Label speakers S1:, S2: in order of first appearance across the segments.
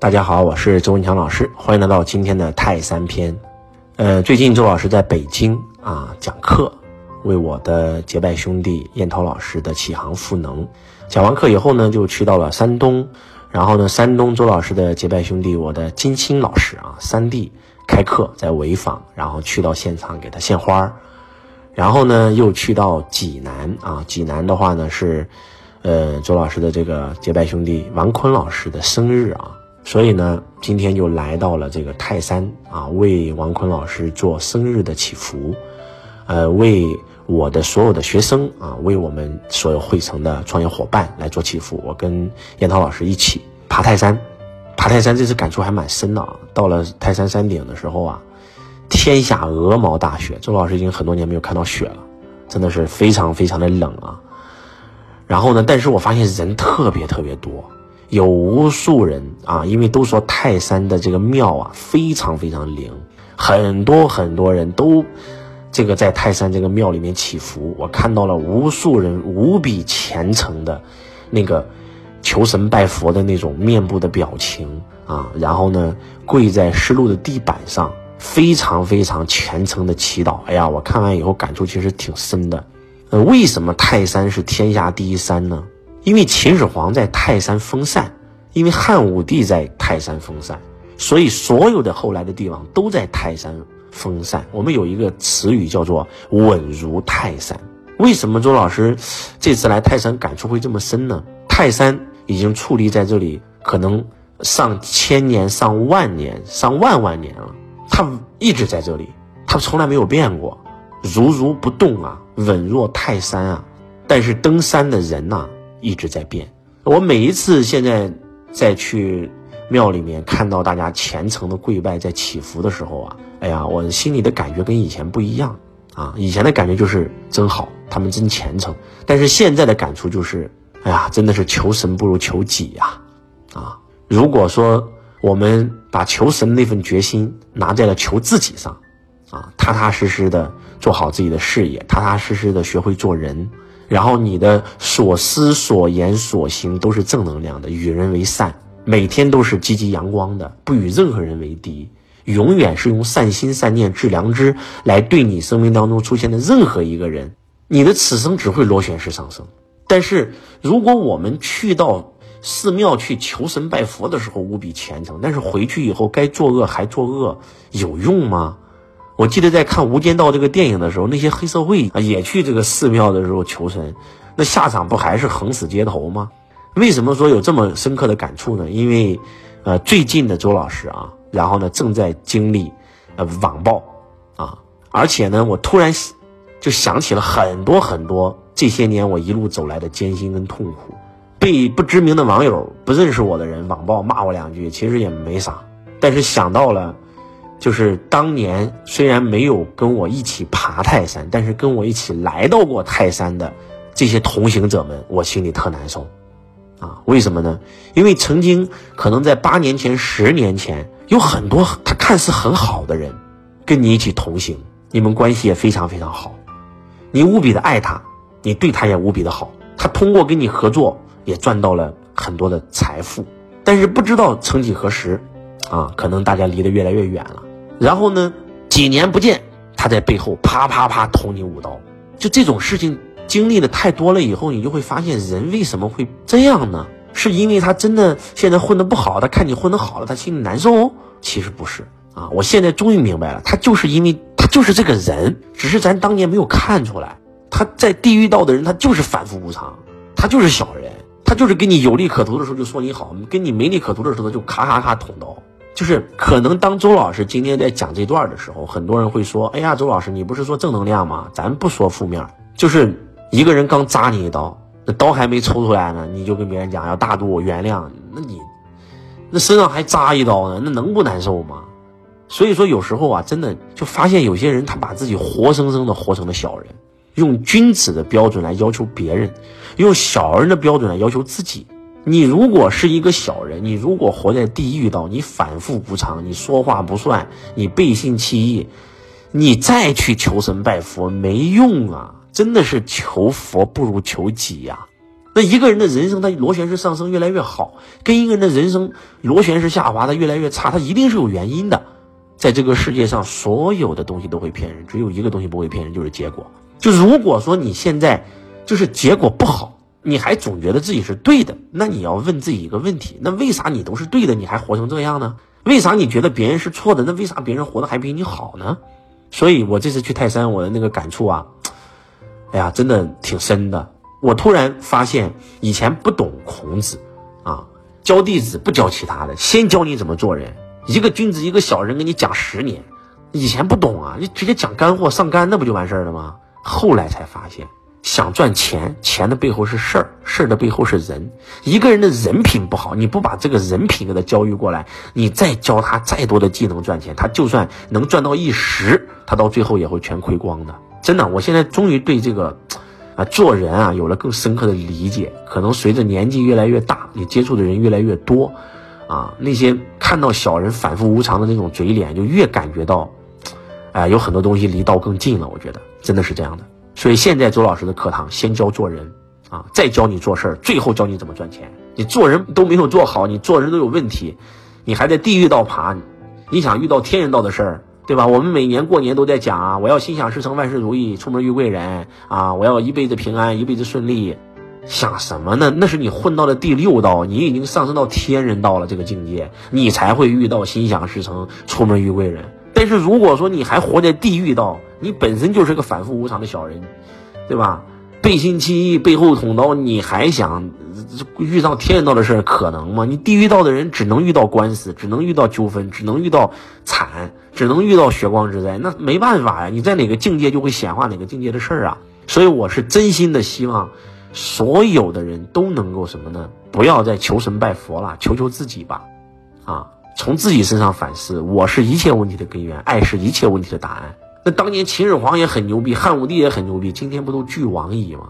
S1: 大家好，我是周文强老师，欢迎来到今天的泰山篇。呃，最近周老师在北京啊讲课，为我的结拜兄弟燕涛老师的启航赋能。讲完课以后呢，就去到了山东，然后呢，山东周老师的结拜兄弟我的金星老师啊三弟开课在潍坊，然后去到现场给他献花，然后呢又去到济南啊，济南的话呢是，呃，周老师的这个结拜兄弟王坤老师的生日啊。所以呢，今天就来到了这个泰山啊，为王坤老师做生日的祈福，呃，为我的所有的学生啊，为我们所有汇成的创业伙伴来做祈福。我跟燕涛老师一起爬泰山，爬泰山这次感触还蛮深的啊。到了泰山山顶的时候啊，天下鹅毛大雪，周老师已经很多年没有看到雪了，真的是非常非常的冷啊。然后呢，但是我发现人特别特别多。有无数人啊，因为都说泰山的这个庙啊非常非常灵，很多很多人都这个在泰山这个庙里面祈福。我看到了无数人无比虔诚的那个求神拜佛的那种面部的表情啊，然后呢跪在湿漉的地板上，非常非常虔诚的祈祷。哎呀，我看完以后感触其实挺深的。呃，为什么泰山是天下第一山呢？因为秦始皇在泰山封禅，因为汉武帝在泰山封禅，所以所有的后来的帝王都在泰山封禅。我们有一个词语叫做“稳如泰山”。为什么周老师这次来泰山感触会这么深呢？泰山已经矗立在这里，可能上千年、上万年、上万万年了，它一直在这里，它从来没有变过，如如不动啊，稳若泰山啊。但是登山的人呐。一直在变。我每一次现在再去庙里面看到大家虔诚的跪拜在祈福的时候啊，哎呀，我心里的感觉跟以前不一样啊。以前的感觉就是真好，他们真虔诚。但是现在的感触就是，哎呀，真的是求神不如求己呀！啊，如果说我们把求神那份决心拿在了求自己上，啊，踏踏实实的做好自己的事业，踏踏实实的学会做人。然后你的所思所言所行都是正能量的，与人为善，每天都是积极阳光的，不与任何人为敌，永远是用善心善念致良知来对你生命当中出现的任何一个人，你的此生只会螺旋式上升。但是如果我们去到寺庙去求神拜佛的时候无比虔诚，但是回去以后该作恶还作恶，有用吗？我记得在看《无间道》这个电影的时候，那些黑社会啊也去这个寺庙的时候求神，那下场不还是横死街头吗？为什么说有这么深刻的感触呢？因为，呃，最近的周老师啊，然后呢正在经历，呃网暴啊，而且呢，我突然就想起了很多很多这些年我一路走来的艰辛跟痛苦，被不知名的网友、不认识我的人网暴骂我两句，其实也没啥，但是想到了。就是当年虽然没有跟我一起爬泰山，但是跟我一起来到过泰山的这些同行者们，我心里特难受，啊，为什么呢？因为曾经可能在八年前、十年前，有很多他看似很好的人，跟你一起同行，你们关系也非常非常好，你无比的爱他，你对他也无比的好，他通过跟你合作也赚到了很多的财富，但是不知道曾几何时，啊，可能大家离得越来越远了。然后呢，几年不见，他在背后啪啪啪捅你五刀，就这种事情经历的太多了以后，你就会发现人为什么会这样呢？是因为他真的现在混得不好，他看你混得好了，他心里难受？其实不是啊，我现在终于明白了，他就是因为他就是这个人，只是咱当年没有看出来，他在地狱道的人，他就是反复无常，他就是小人，他就是跟你有利可图的时候就说你好，跟你没利可图的时候就咔咔咔捅刀。就是可能当周老师今天在讲这段的时候，很多人会说：“哎呀，周老师，你不是说正能量吗？咱不说负面。就是一个人刚扎你一刀，那刀还没抽出来呢，你就跟别人讲要大度原谅，那你那身上还扎一刀呢，那能不难受吗？所以说有时候啊，真的就发现有些人他把自己活生生的活成了小人，用君子的标准来要求别人，用小人的标准来要求自己。”你如果是一个小人，你如果活在地狱道，你反复无常，你说话不算，你背信弃义，你再去求神拜佛没用啊！真的是求佛不如求己呀！那一个人的人生，他螺旋式上升越来越好，跟一个人的人生螺旋式下滑的越来越差，他一定是有原因的。在这个世界上，所有的东西都会骗人，只有一个东西不会骗人，就是结果。就如果说你现在就是结果不好，你还总觉得自己是对的，那你要问自己一个问题：那为啥你都是对的，你还活成这样呢？为啥你觉得别人是错的？那为啥别人活得还比你好呢？所以我这次去泰山，我的那个感触啊，哎呀，真的挺深的。我突然发现，以前不懂孔子，啊，教弟子不教其他的，先教你怎么做人。一个君子，一个小人，给你讲十年，以前不懂啊，你直接讲干货上干，那不就完事儿了吗？后来才发现，想赚钱，钱的背后是事儿，事儿的背后是人。一个人的人品不好，你不把这个人品给他教育过来，你再教他再多的技能赚钱，他就算能赚到一时，他到最后也会全亏光的。真的，我现在终于对这个，啊，做人啊有了更深刻的理解。可能随着年纪越来越大，你接触的人越来越多。啊，那些看到小人反复无常的那种嘴脸，就越感觉到，哎，有很多东西离道更近了。我觉得真的是这样的。所以现在周老师的课堂先教做人，啊，再教你做事儿，最后教你怎么赚钱。你做人都没有做好，你做人都有问题，你还在地狱道爬，你想遇到天人道的事儿，对吧？我们每年过年都在讲啊，我要心想事成，万事如意，出门遇贵人啊，我要一辈子平安，一辈子顺利。想什么呢？那是你混到了第六道，你已经上升到天人道了，这个境界，你才会遇到心想事成、出门遇贵人。但是如果说你还活在地狱道，你本身就是个反复无常的小人，对吧？背信弃义、背后捅刀，你还想遇上天道的事儿，可能吗？你地狱道的人只能遇到官司，只能遇到纠纷，只能遇到惨，只能遇到血光之灾，那没办法呀！你在哪个境界就会显化哪个境界的事儿啊！所以我是真心的希望。所有的人都能够什么呢？不要再求神拜佛了，求求自己吧，啊，从自己身上反思，我是一切问题的根源，爱是一切问题的答案。那当年秦始皇也很牛逼，汉武帝也很牛逼，今天不都俱往矣吗？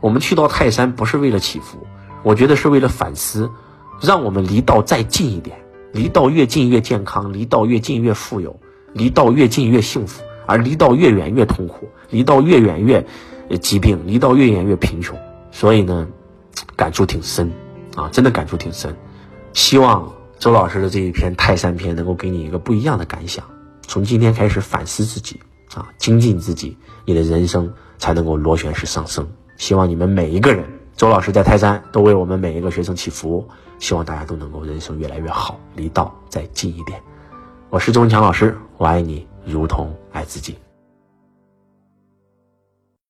S1: 我们去到泰山不是为了祈福，我觉得是为了反思，让我们离道再近一点，离道越近越健康，离道越近越富有，离道越近越幸福，而离道越远越痛苦，离道越远越疾病，离道越远越贫穷。所以呢，感触挺深，啊，真的感触挺深。希望周老师的这一篇泰山篇能够给你一个不一样的感想。从今天开始反思自己，啊，精进自己，你的人生才能够螺旋式上升。希望你们每一个人，周老师在泰山都为我们每一个学生祈福，希望大家都能够人生越来越好，离道再近一点。我是周文强老师，我爱你如同爱自己。